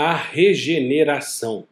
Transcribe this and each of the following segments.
a regeneração.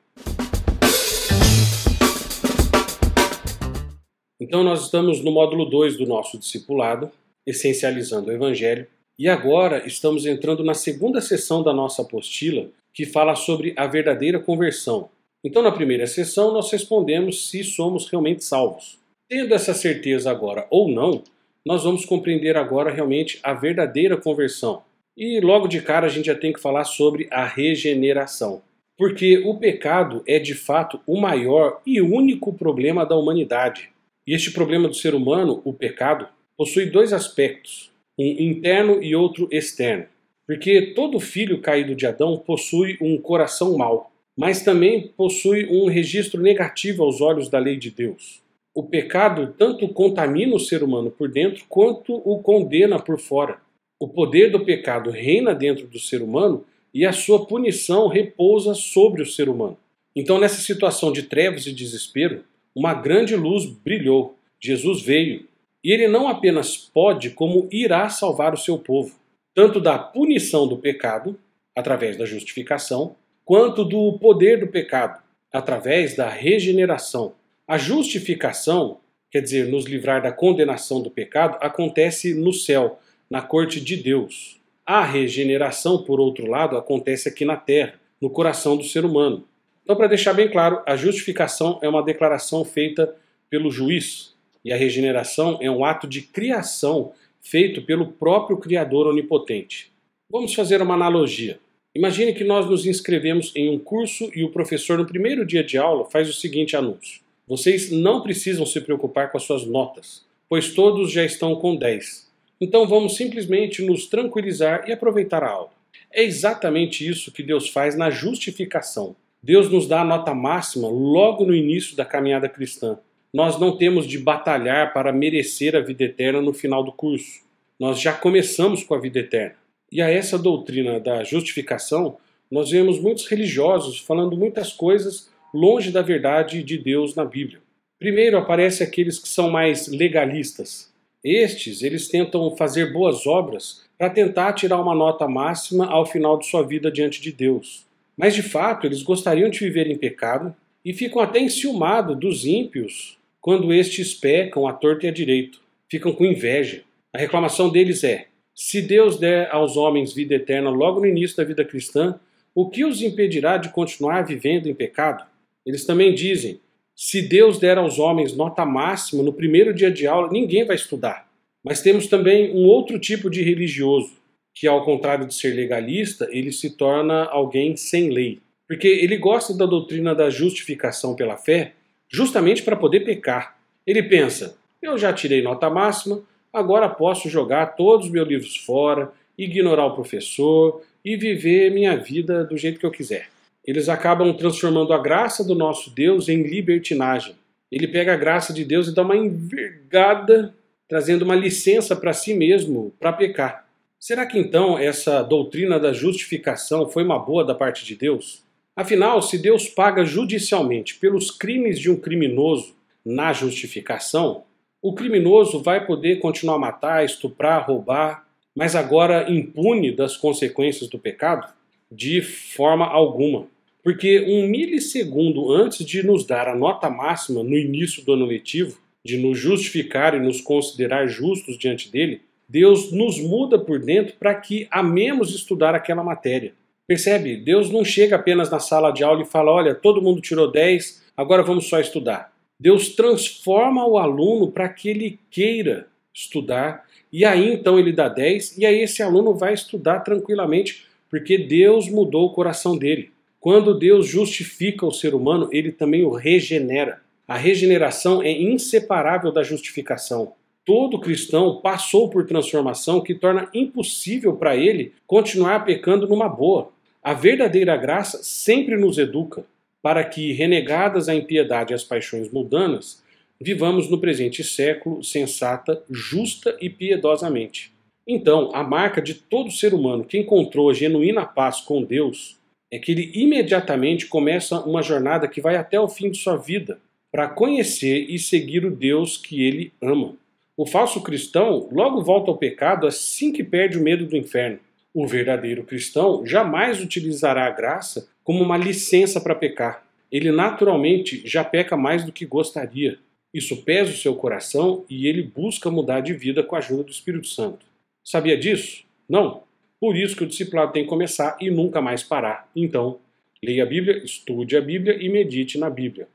Então, nós estamos no módulo 2 do nosso discipulado, essencializando o Evangelho, e agora estamos entrando na segunda sessão da nossa apostila, que fala sobre a verdadeira conversão. Então, na primeira sessão, nós respondemos se somos realmente salvos. Tendo essa certeza agora ou não, nós vamos compreender agora realmente a verdadeira conversão. E logo de cara a gente já tem que falar sobre a regeneração. Porque o pecado é de fato o maior e único problema da humanidade. E este problema do ser humano, o pecado, possui dois aspectos, um interno e outro externo. Porque todo filho caído de Adão possui um coração mau, mas também possui um registro negativo aos olhos da lei de Deus. O pecado tanto contamina o ser humano por dentro quanto o condena por fora. O poder do pecado reina dentro do ser humano e a sua punição repousa sobre o ser humano. Então, nessa situação de trevas e desespero, uma grande luz brilhou. Jesus veio e ele não apenas pode, como irá salvar o seu povo, tanto da punição do pecado, através da justificação, quanto do poder do pecado, através da regeneração. A justificação, quer dizer, nos livrar da condenação do pecado, acontece no céu, na corte de Deus. A regeneração, por outro lado, acontece aqui na terra, no coração do ser humano. Então, para deixar bem claro, a justificação é uma declaração feita pelo juiz, e a regeneração é um ato de criação feito pelo próprio Criador onipotente. Vamos fazer uma analogia. Imagine que nós nos inscrevemos em um curso e o professor, no primeiro dia de aula, faz o seguinte anúncio: Vocês não precisam se preocupar com as suas notas, pois todos já estão com 10. Então vamos simplesmente nos tranquilizar e aproveitar a aula. É exatamente isso que Deus faz na justificação. Deus nos dá a nota máxima logo no início da caminhada cristã nós não temos de batalhar para merecer a vida eterna no final do curso. Nós já começamos com a vida eterna. E a essa doutrina da justificação, nós vemos muitos religiosos falando muitas coisas longe da verdade de Deus na Bíblia. Primeiro aparece aqueles que são mais legalistas. Estes, eles tentam fazer boas obras para tentar tirar uma nota máxima ao final de sua vida diante de Deus. Mas de fato, eles gostariam de viver em pecado e ficam até enciumados dos ímpios quando estes pecam à torta e à direito, ficam com inveja. A reclamação deles é: se Deus der aos homens vida eterna logo no início da vida cristã, o que os impedirá de continuar vivendo em pecado? Eles também dizem: se Deus der aos homens nota máxima no primeiro dia de aula, ninguém vai estudar. Mas temos também um outro tipo de religioso, que ao contrário de ser legalista, ele se torna alguém sem lei. Porque ele gosta da doutrina da justificação pela fé, justamente para poder pecar. Ele pensa: eu já tirei nota máxima, agora posso jogar todos os meus livros fora, ignorar o professor e viver minha vida do jeito que eu quiser. Eles acabam transformando a graça do nosso Deus em libertinagem. Ele pega a graça de Deus e dá uma envergada, trazendo uma licença para si mesmo para pecar. Será que então essa doutrina da justificação foi uma boa da parte de Deus? Afinal, se Deus paga judicialmente pelos crimes de um criminoso na justificação, o criminoso vai poder continuar a matar, estuprar, roubar, mas agora impune das consequências do pecado? De forma alguma. Porque um milissegundo antes de nos dar a nota máxima no início do ano letivo, de nos justificar e nos considerar justos diante dele, Deus nos muda por dentro para que amemos estudar aquela matéria. Percebe? Deus não chega apenas na sala de aula e fala: olha, todo mundo tirou 10, agora vamos só estudar. Deus transforma o aluno para que ele queira estudar, e aí então ele dá 10, e aí esse aluno vai estudar tranquilamente, porque Deus mudou o coração dele. Quando Deus justifica o ser humano, ele também o regenera. A regeneração é inseparável da justificação. Todo cristão passou por transformação que torna impossível para ele continuar pecando numa boa. A verdadeira graça sempre nos educa para que, renegadas a impiedade e as paixões mundanas, vivamos no presente século sensata, justa e piedosamente. Então, a marca de todo ser humano que encontrou a genuína paz com Deus é que ele imediatamente começa uma jornada que vai até o fim de sua vida para conhecer e seguir o Deus que ele ama. O falso cristão logo volta ao pecado assim que perde o medo do inferno. O verdadeiro cristão jamais utilizará a graça como uma licença para pecar. Ele naturalmente já peca mais do que gostaria. Isso pesa o seu coração e ele busca mudar de vida com a ajuda do Espírito Santo. Sabia disso? Não. Por isso que o discipulado tem que começar e nunca mais parar. Então, leia a Bíblia, estude a Bíblia e medite na Bíblia.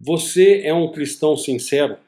Você é um cristão sincero?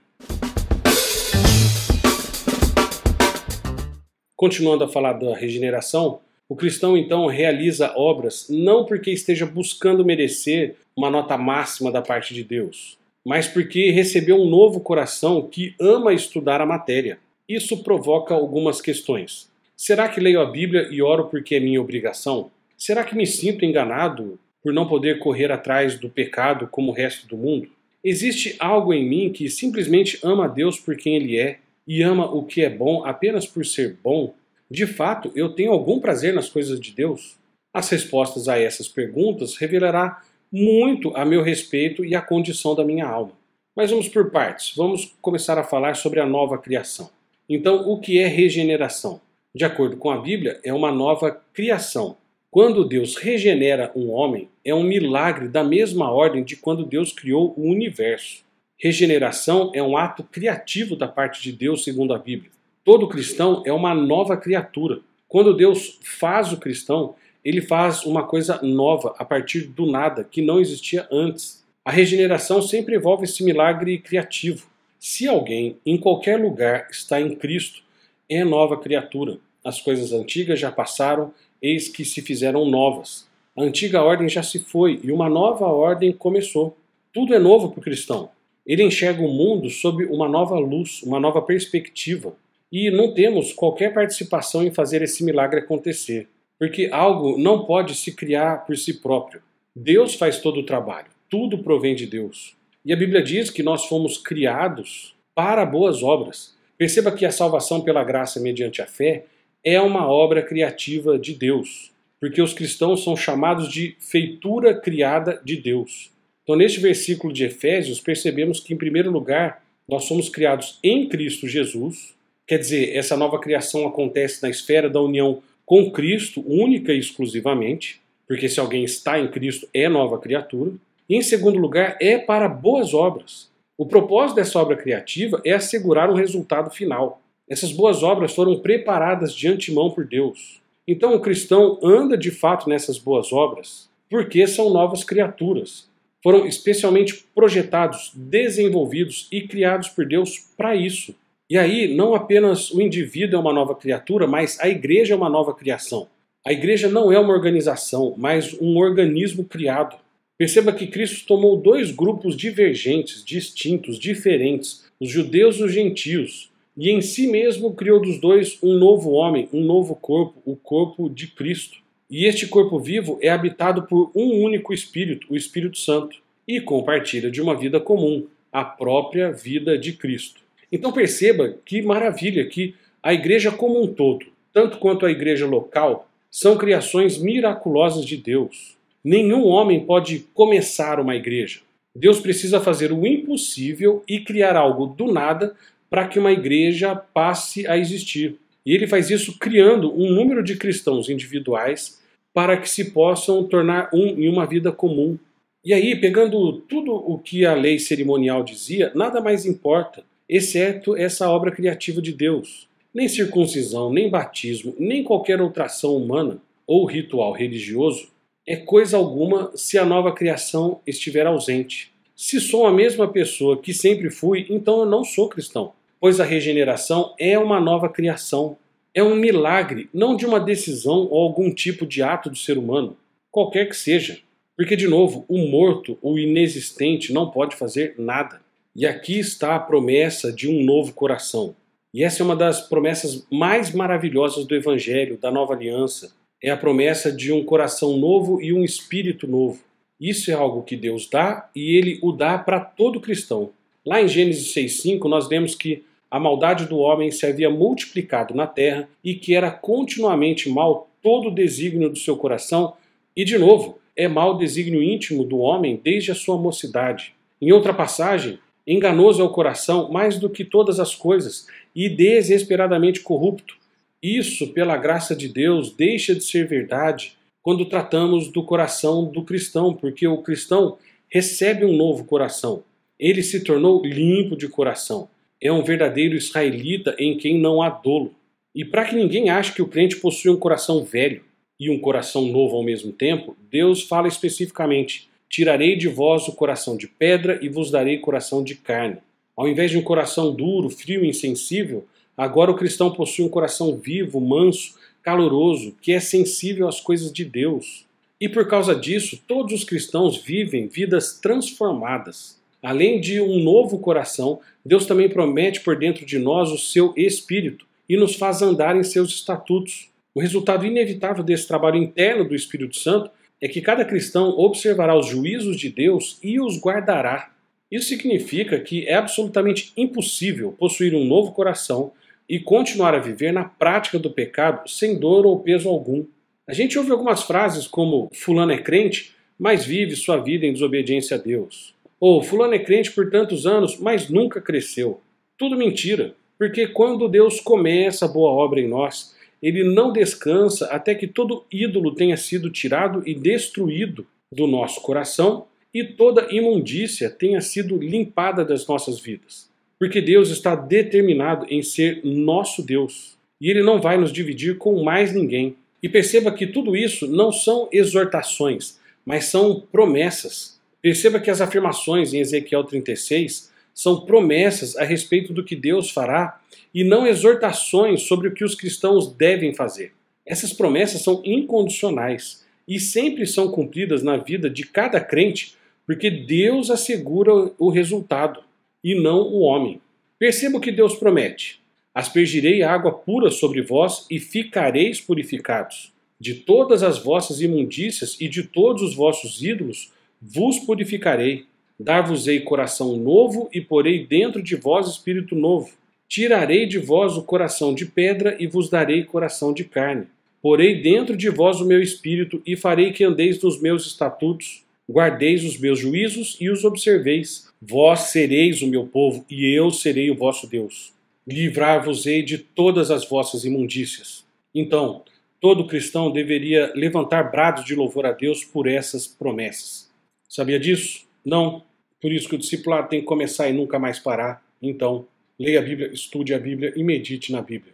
Continuando a falar da regeneração, o cristão então realiza obras não porque esteja buscando merecer uma nota máxima da parte de Deus, mas porque recebeu um novo coração que ama estudar a matéria. Isso provoca algumas questões. Será que leio a Bíblia e oro porque é minha obrigação? Será que me sinto enganado por não poder correr atrás do pecado como o resto do mundo? Existe algo em mim que simplesmente ama a Deus por quem Ele é e ama o que é bom apenas por ser bom? De fato, eu tenho algum prazer nas coisas de Deus? As respostas a essas perguntas revelará muito a meu respeito e a condição da minha alma. Mas vamos por partes. Vamos começar a falar sobre a nova criação. Então, o que é regeneração? De acordo com a Bíblia, é uma nova criação. Quando Deus regenera um homem, é um milagre da mesma ordem de quando Deus criou o universo. Regeneração é um ato criativo da parte de Deus, segundo a Bíblia. Todo cristão é uma nova criatura. Quando Deus faz o cristão, ele faz uma coisa nova a partir do nada, que não existia antes. A regeneração sempre envolve esse milagre criativo. Se alguém, em qualquer lugar, está em Cristo, é nova criatura. As coisas antigas já passaram, eis que se fizeram novas. A antiga ordem já se foi e uma nova ordem começou. Tudo é novo para o cristão. Ele enxerga o mundo sob uma nova luz, uma nova perspectiva. E não temos qualquer participação em fazer esse milagre acontecer porque algo não pode se criar por si próprio. Deus faz todo o trabalho, tudo provém de Deus. E a Bíblia diz que nós fomos criados para boas obras. Perceba que a salvação pela graça mediante a fé é uma obra criativa de Deus, porque os cristãos são chamados de feitura criada de Deus. Então, neste versículo de Efésios, percebemos que, em primeiro lugar, nós somos criados em Cristo Jesus, quer dizer, essa nova criação acontece na esfera da união com Cristo única e exclusivamente, porque se alguém está em Cristo é nova criatura. E em segundo lugar, é para boas obras. O propósito dessa obra criativa é assegurar um resultado final. Essas boas obras foram preparadas de antemão por Deus. Então o cristão anda de fato nessas boas obras porque são novas criaturas. Foram especialmente projetados, desenvolvidos e criados por Deus para isso. E aí, não apenas o indivíduo é uma nova criatura, mas a igreja é uma nova criação. A igreja não é uma organização, mas um organismo criado. Perceba que Cristo tomou dois grupos divergentes, distintos, diferentes, os judeus e os gentios, e em si mesmo criou dos dois um novo homem, um novo corpo, o corpo de Cristo. E este corpo vivo é habitado por um único Espírito, o Espírito Santo, e compartilha de uma vida comum, a própria vida de Cristo. Então perceba que maravilha que a igreja como um todo, tanto quanto a igreja local, são criações miraculosas de Deus. Nenhum homem pode começar uma igreja. Deus precisa fazer o impossível e criar algo do nada para que uma igreja passe a existir. E ele faz isso criando um número de cristãos individuais para que se possam tornar um em uma vida comum. E aí, pegando tudo o que a lei cerimonial dizia, nada mais importa exceto essa obra criativa de Deus. Nem circuncisão, nem batismo, nem qualquer outra ação humana ou ritual religioso é coisa alguma se a nova criação estiver ausente. Se sou a mesma pessoa que sempre fui, então eu não sou cristão, pois a regeneração é uma nova criação. É um milagre, não de uma decisão ou algum tipo de ato do ser humano, qualquer que seja. Porque, de novo, o morto, o inexistente, não pode fazer nada. E aqui está a promessa de um novo coração. E essa é uma das promessas mais maravilhosas do Evangelho, da nova aliança. É a promessa de um coração novo e um espírito novo. Isso é algo que Deus dá e ele o dá para todo cristão. Lá em Gênesis 6,5, nós vemos que a maldade do homem se havia multiplicado na terra e que era continuamente mal todo o desígnio do seu coração, e de novo, é mal o desígnio íntimo do homem desde a sua mocidade. Em outra passagem, Enganoso é o coração mais do que todas as coisas e desesperadamente corrupto. Isso, pela graça de Deus, deixa de ser verdade quando tratamos do coração do cristão, porque o cristão recebe um novo coração. Ele se tornou limpo de coração. É um verdadeiro israelita em quem não há dolo. E para que ninguém ache que o crente possui um coração velho e um coração novo ao mesmo tempo, Deus fala especificamente: Tirarei de vós o coração de pedra e vos darei coração de carne. Ao invés de um coração duro, frio e insensível, agora o cristão possui um coração vivo, manso, caloroso, que é sensível às coisas de Deus. E por causa disso, todos os cristãos vivem vidas transformadas. Além de um novo coração, Deus também promete por dentro de nós o seu espírito e nos faz andar em seus estatutos. O resultado inevitável desse trabalho interno do Espírito Santo é que cada cristão observará os juízos de Deus e os guardará. Isso significa que é absolutamente impossível possuir um novo coração e continuar a viver na prática do pecado sem dor ou peso algum. A gente ouve algumas frases como Fulano é crente, mas vive sua vida em desobediência a Deus. Ou Fulano é crente por tantos anos, mas nunca cresceu. Tudo mentira, porque quando Deus começa a boa obra em nós, ele não descansa até que todo ídolo tenha sido tirado e destruído do nosso coração e toda imundícia tenha sido limpada das nossas vidas. Porque Deus está determinado em ser nosso Deus e ele não vai nos dividir com mais ninguém. E perceba que tudo isso não são exortações, mas são promessas. Perceba que as afirmações em Ezequiel 36 são promessas a respeito do que Deus fará e não exortações sobre o que os cristãos devem fazer. Essas promessas são incondicionais e sempre são cumpridas na vida de cada crente, porque Deus assegura o resultado e não o homem. Perceba o que Deus promete: Aspergirei água pura sobre vós e ficareis purificados. De todas as vossas imundícias e de todos os vossos ídolos vos purificarei. Dar-vos-ei coração novo e porei dentro de vós espírito novo. Tirarei de vós o coração de pedra e vos darei coração de carne. Porei dentro de vós o meu espírito e farei que andeis nos meus estatutos. Guardeis os meus juízos e os observeis. Vós sereis o meu povo e eu serei o vosso Deus. Livrar-vos-ei de todas as vossas imundícias. Então, todo cristão deveria levantar brados de louvor a Deus por essas promessas. Sabia disso? Não. Por isso que o discipulado tem que começar e nunca mais parar. Então, leia a Bíblia, estude a Bíblia e medite na Bíblia.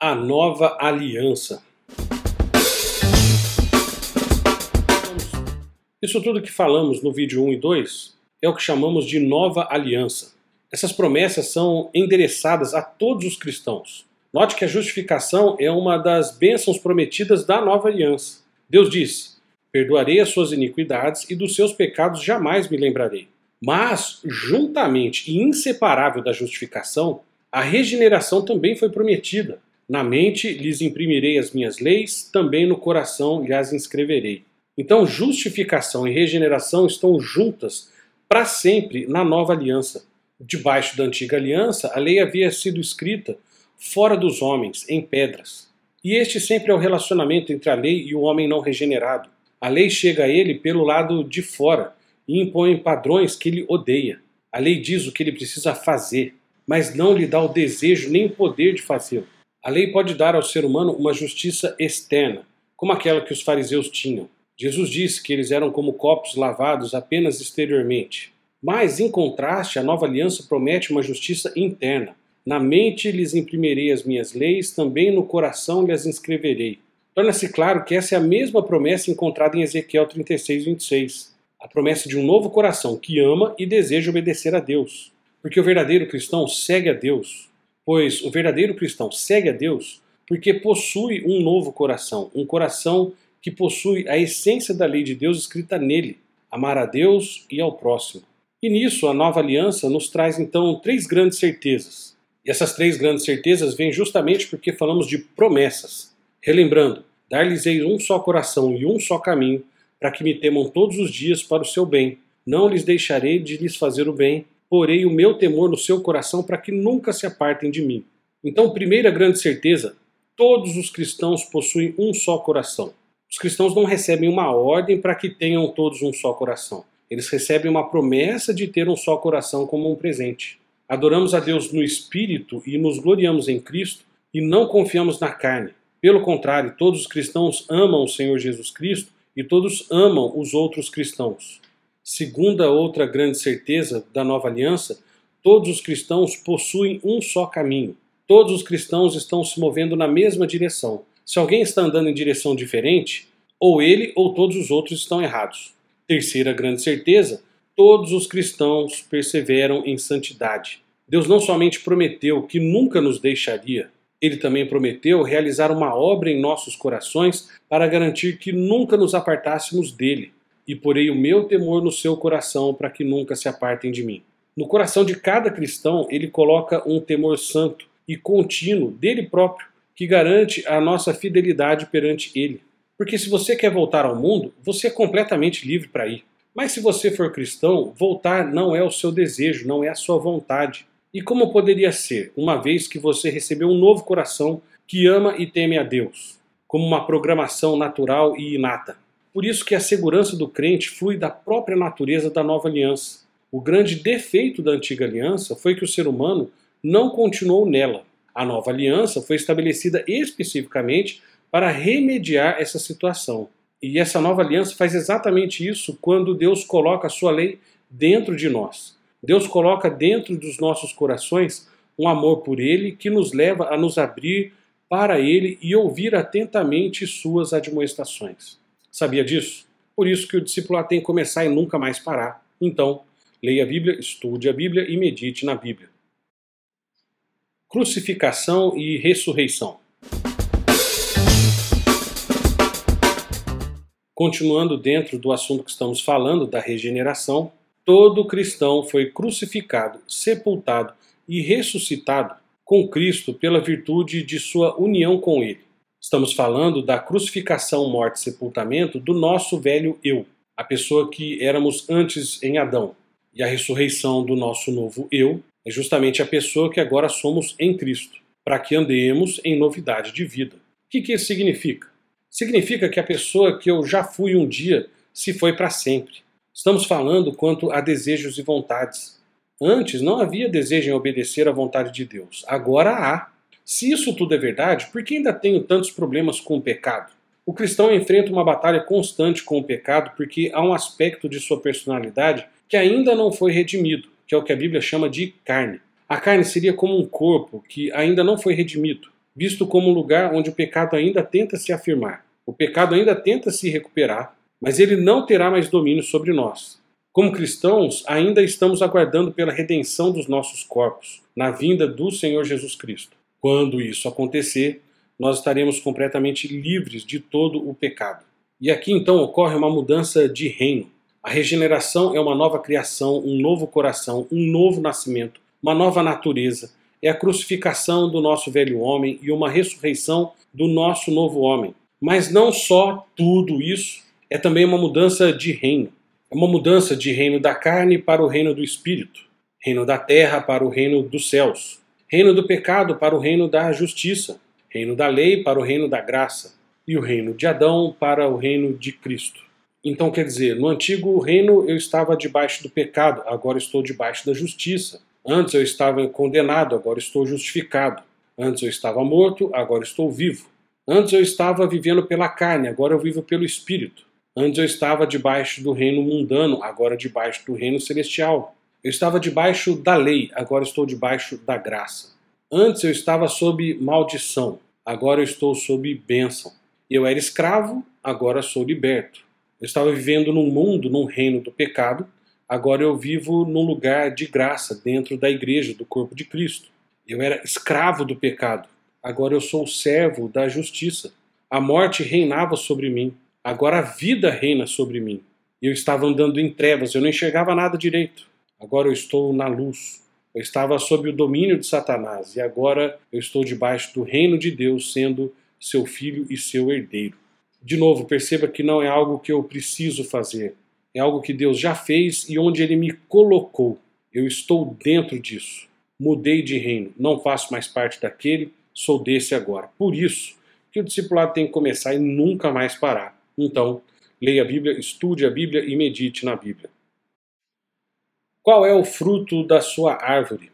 A nova aliança. Isso tudo que falamos no vídeo 1 e 2 é o que chamamos de nova aliança. Essas promessas são endereçadas a todos os cristãos. Note que a justificação é uma das bênçãos prometidas da nova aliança. Deus diz: Perdoarei as suas iniquidades e dos seus pecados jamais me lembrarei. Mas, juntamente e inseparável da justificação, a regeneração também foi prometida. Na mente lhes imprimirei as minhas leis, também no coração lhes inscreverei. Então, justificação e regeneração estão juntas para sempre na nova aliança. Debaixo da antiga aliança, a lei havia sido escrita fora dos homens, em pedras. E este sempre é o relacionamento entre a lei e o homem não regenerado. A lei chega a ele pelo lado de fora e impõe padrões que ele odeia. A lei diz o que ele precisa fazer, mas não lhe dá o desejo nem o poder de fazê-lo. A lei pode dar ao ser humano uma justiça externa, como aquela que os fariseus tinham. Jesus disse que eles eram como copos lavados apenas exteriormente. Mas, em contraste, a nova aliança promete uma justiça interna. Na mente lhes imprimirei as minhas leis, também no coração lhes inscreverei. Torna-se claro que essa é a mesma promessa encontrada em Ezequiel 36, 26. A promessa de um novo coração que ama e deseja obedecer a Deus. Porque o verdadeiro cristão segue a Deus. Pois o verdadeiro cristão segue a Deus porque possui um novo coração, um coração que possui a essência da lei de Deus escrita nele, amar a Deus e ao próximo. E nisso a nova aliança nos traz então três grandes certezas. E essas três grandes certezas vêm justamente porque falamos de promessas. Relembrando, dar-lhes-ei um só coração e um só caminho, para que me temam todos os dias para o seu bem. Não lhes deixarei de lhes fazer o bem, porei o meu temor no seu coração para que nunca se apartem de mim. Então, primeira grande certeza: todos os cristãos possuem um só coração. Os cristãos não recebem uma ordem para que tenham todos um só coração. Eles recebem uma promessa de ter um só coração como um presente. Adoramos a Deus no Espírito e nos gloriamos em Cristo e não confiamos na carne. Pelo contrário, todos os cristãos amam o Senhor Jesus Cristo e todos amam os outros cristãos. Segunda outra grande certeza da nova aliança, todos os cristãos possuem um só caminho. Todos os cristãos estão se movendo na mesma direção. Se alguém está andando em direção diferente, ou ele ou todos os outros estão errados. Terceira grande certeza, todos os cristãos perseveram em santidade. Deus não somente prometeu que nunca nos deixaria, ele também prometeu realizar uma obra em nossos corações para garantir que nunca nos apartássemos dele. E porei o meu temor no seu coração para que nunca se apartem de mim. No coração de cada cristão, ele coloca um temor santo e contínuo dele próprio, que garante a nossa fidelidade perante ele. Porque se você quer voltar ao mundo, você é completamente livre para ir. Mas se você for cristão, voltar não é o seu desejo, não é a sua vontade. E como poderia ser, uma vez que você recebeu um novo coração que ama e teme a Deus, como uma programação natural e inata? Por isso que a segurança do crente flui da própria natureza da nova aliança. O grande defeito da antiga aliança foi que o ser humano não continuou nela. A nova aliança foi estabelecida especificamente para remediar essa situação. E essa nova aliança faz exatamente isso quando Deus coloca a sua lei dentro de nós. Deus coloca dentro dos nossos corações um amor por Ele que nos leva a nos abrir para Ele e ouvir atentamente suas admoestações. Sabia disso? Por isso que o discípulo tem que começar e nunca mais parar. Então, leia a Bíblia, estude a Bíblia e medite na Bíblia. Crucificação e ressurreição. Continuando dentro do assunto que estamos falando, da regeneração, todo cristão foi crucificado, sepultado e ressuscitado com Cristo pela virtude de sua união com Ele. Estamos falando da crucificação, morte e sepultamento do nosso velho eu, a pessoa que éramos antes em Adão. E a ressurreição do nosso novo eu é justamente a pessoa que agora somos em Cristo, para que andemos em novidade de vida. O que, que isso significa? Significa que a pessoa que eu já fui um dia se foi para sempre. Estamos falando quanto a desejos e vontades. Antes não havia desejo em obedecer à vontade de Deus. Agora há. Se isso tudo é verdade, por que ainda tenho tantos problemas com o pecado? O cristão enfrenta uma batalha constante com o pecado porque há um aspecto de sua personalidade que ainda não foi redimido, que é o que a Bíblia chama de carne. A carne seria como um corpo que ainda não foi redimido, visto como um lugar onde o pecado ainda tenta se afirmar. O pecado ainda tenta se recuperar, mas ele não terá mais domínio sobre nós. Como cristãos, ainda estamos aguardando pela redenção dos nossos corpos, na vinda do Senhor Jesus Cristo. Quando isso acontecer, nós estaremos completamente livres de todo o pecado. E aqui então ocorre uma mudança de reino. A regeneração é uma nova criação, um novo coração, um novo nascimento, uma nova natureza. É a crucificação do nosso velho homem e uma ressurreição do nosso novo homem. Mas não só tudo isso é também uma mudança de reino. É uma mudança de reino da carne para o reino do espírito, reino da terra para o reino dos céus, reino do pecado para o reino da justiça, reino da lei para o reino da graça e o reino de Adão para o reino de Cristo. Então, quer dizer, no antigo reino eu estava debaixo do pecado, agora estou debaixo da justiça. Antes eu estava condenado, agora estou justificado. Antes eu estava morto, agora estou vivo. Antes eu estava vivendo pela carne, agora eu vivo pelo espírito. Antes eu estava debaixo do reino mundano, agora debaixo do reino celestial. Eu estava debaixo da lei, agora estou debaixo da graça. Antes eu estava sob maldição, agora eu estou sob bênção. Eu era escravo, agora sou liberto. Eu estava vivendo num mundo, num reino do pecado, agora eu vivo num lugar de graça dentro da igreja, do corpo de Cristo. Eu era escravo do pecado, agora eu sou servo da justiça. A morte reinava sobre mim, Agora a vida reina sobre mim. Eu estava andando em trevas, eu não enxergava nada direito. Agora eu estou na luz. Eu estava sob o domínio de Satanás e agora eu estou debaixo do reino de Deus, sendo seu filho e seu herdeiro. De novo, perceba que não é algo que eu preciso fazer. É algo que Deus já fez e onde ele me colocou. Eu estou dentro disso. Mudei de reino, não faço mais parte daquele, sou desse agora. Por isso que o discipulado tem que começar e nunca mais parar. Então, leia a Bíblia, estude a Bíblia e medite na Bíblia. Qual é o fruto da sua árvore?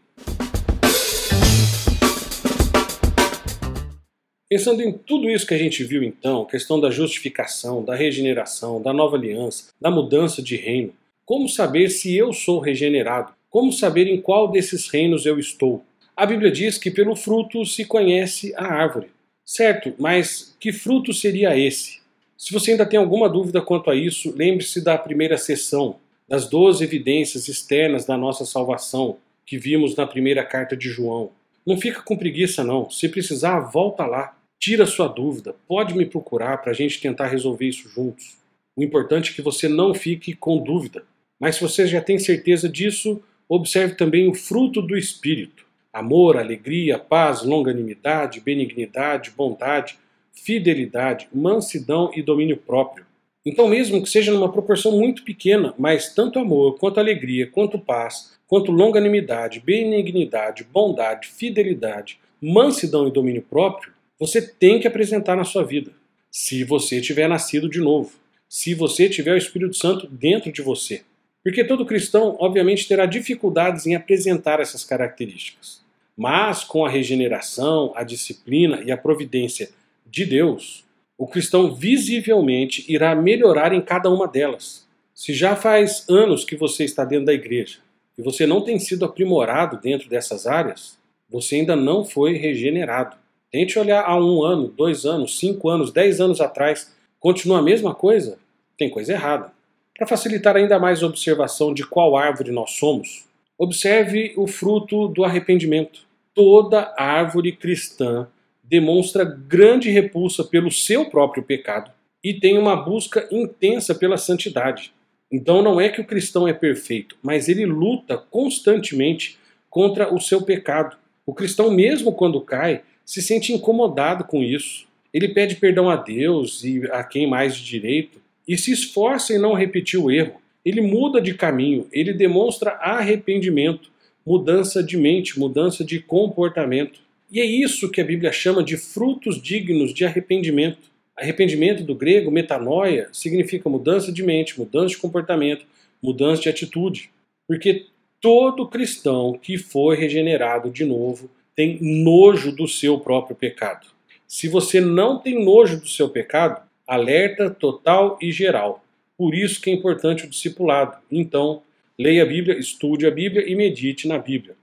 Pensando em tudo isso que a gente viu então, questão da justificação, da regeneração, da nova aliança, da mudança de reino, como saber se eu sou regenerado? Como saber em qual desses reinos eu estou? A Bíblia diz que pelo fruto se conhece a árvore. Certo, mas que fruto seria esse? Se você ainda tem alguma dúvida quanto a isso, lembre-se da primeira sessão, das 12 evidências externas da nossa salvação, que vimos na primeira carta de João. Não fica com preguiça, não. Se precisar, volta lá. Tira sua dúvida. Pode me procurar para a gente tentar resolver isso juntos. O importante é que você não fique com dúvida. Mas se você já tem certeza disso, observe também o fruto do Espírito: amor, alegria, paz, longanimidade, benignidade, bondade, fidelidade, mansidão e domínio próprio. Então, mesmo que seja numa proporção muito pequena, mas tanto amor, quanto alegria, quanto paz, quanto longanimidade, benignidade, bondade, fidelidade, mansidão e domínio próprio, você tem que apresentar na sua vida. Se você tiver nascido de novo, se você tiver o Espírito Santo dentro de você. Porque todo cristão, obviamente, terá dificuldades em apresentar essas características. Mas com a regeneração, a disciplina e a providência de Deus, o cristão visivelmente irá melhorar em cada uma delas. Se já faz anos que você está dentro da igreja e você não tem sido aprimorado dentro dessas áreas, você ainda não foi regenerado. Tente olhar há um ano, dois anos, cinco anos, dez anos atrás, continua a mesma coisa? Tem coisa errada. Para facilitar ainda mais a observação de qual árvore nós somos, observe o fruto do arrependimento. Toda árvore cristã demonstra grande repulsa pelo seu próprio pecado e tem uma busca intensa pela santidade. Então não é que o cristão é perfeito, mas ele luta constantemente contra o seu pecado. O cristão, mesmo quando cai, se sente incomodado com isso. Ele pede perdão a Deus e a quem mais de direito e se esforça em não repetir o erro. Ele muda de caminho, ele demonstra arrependimento, mudança de mente, mudança de comportamento. E é isso que a Bíblia chama de frutos dignos de arrependimento. Arrependimento do grego, metanoia, significa mudança de mente, mudança de comportamento, mudança de atitude. Porque todo cristão que foi regenerado de novo tem nojo do seu próprio pecado. Se você não tem nojo do seu pecado, alerta total e geral. Por isso que é importante o discipulado. Então, leia a Bíblia, estude a Bíblia e medite na Bíblia.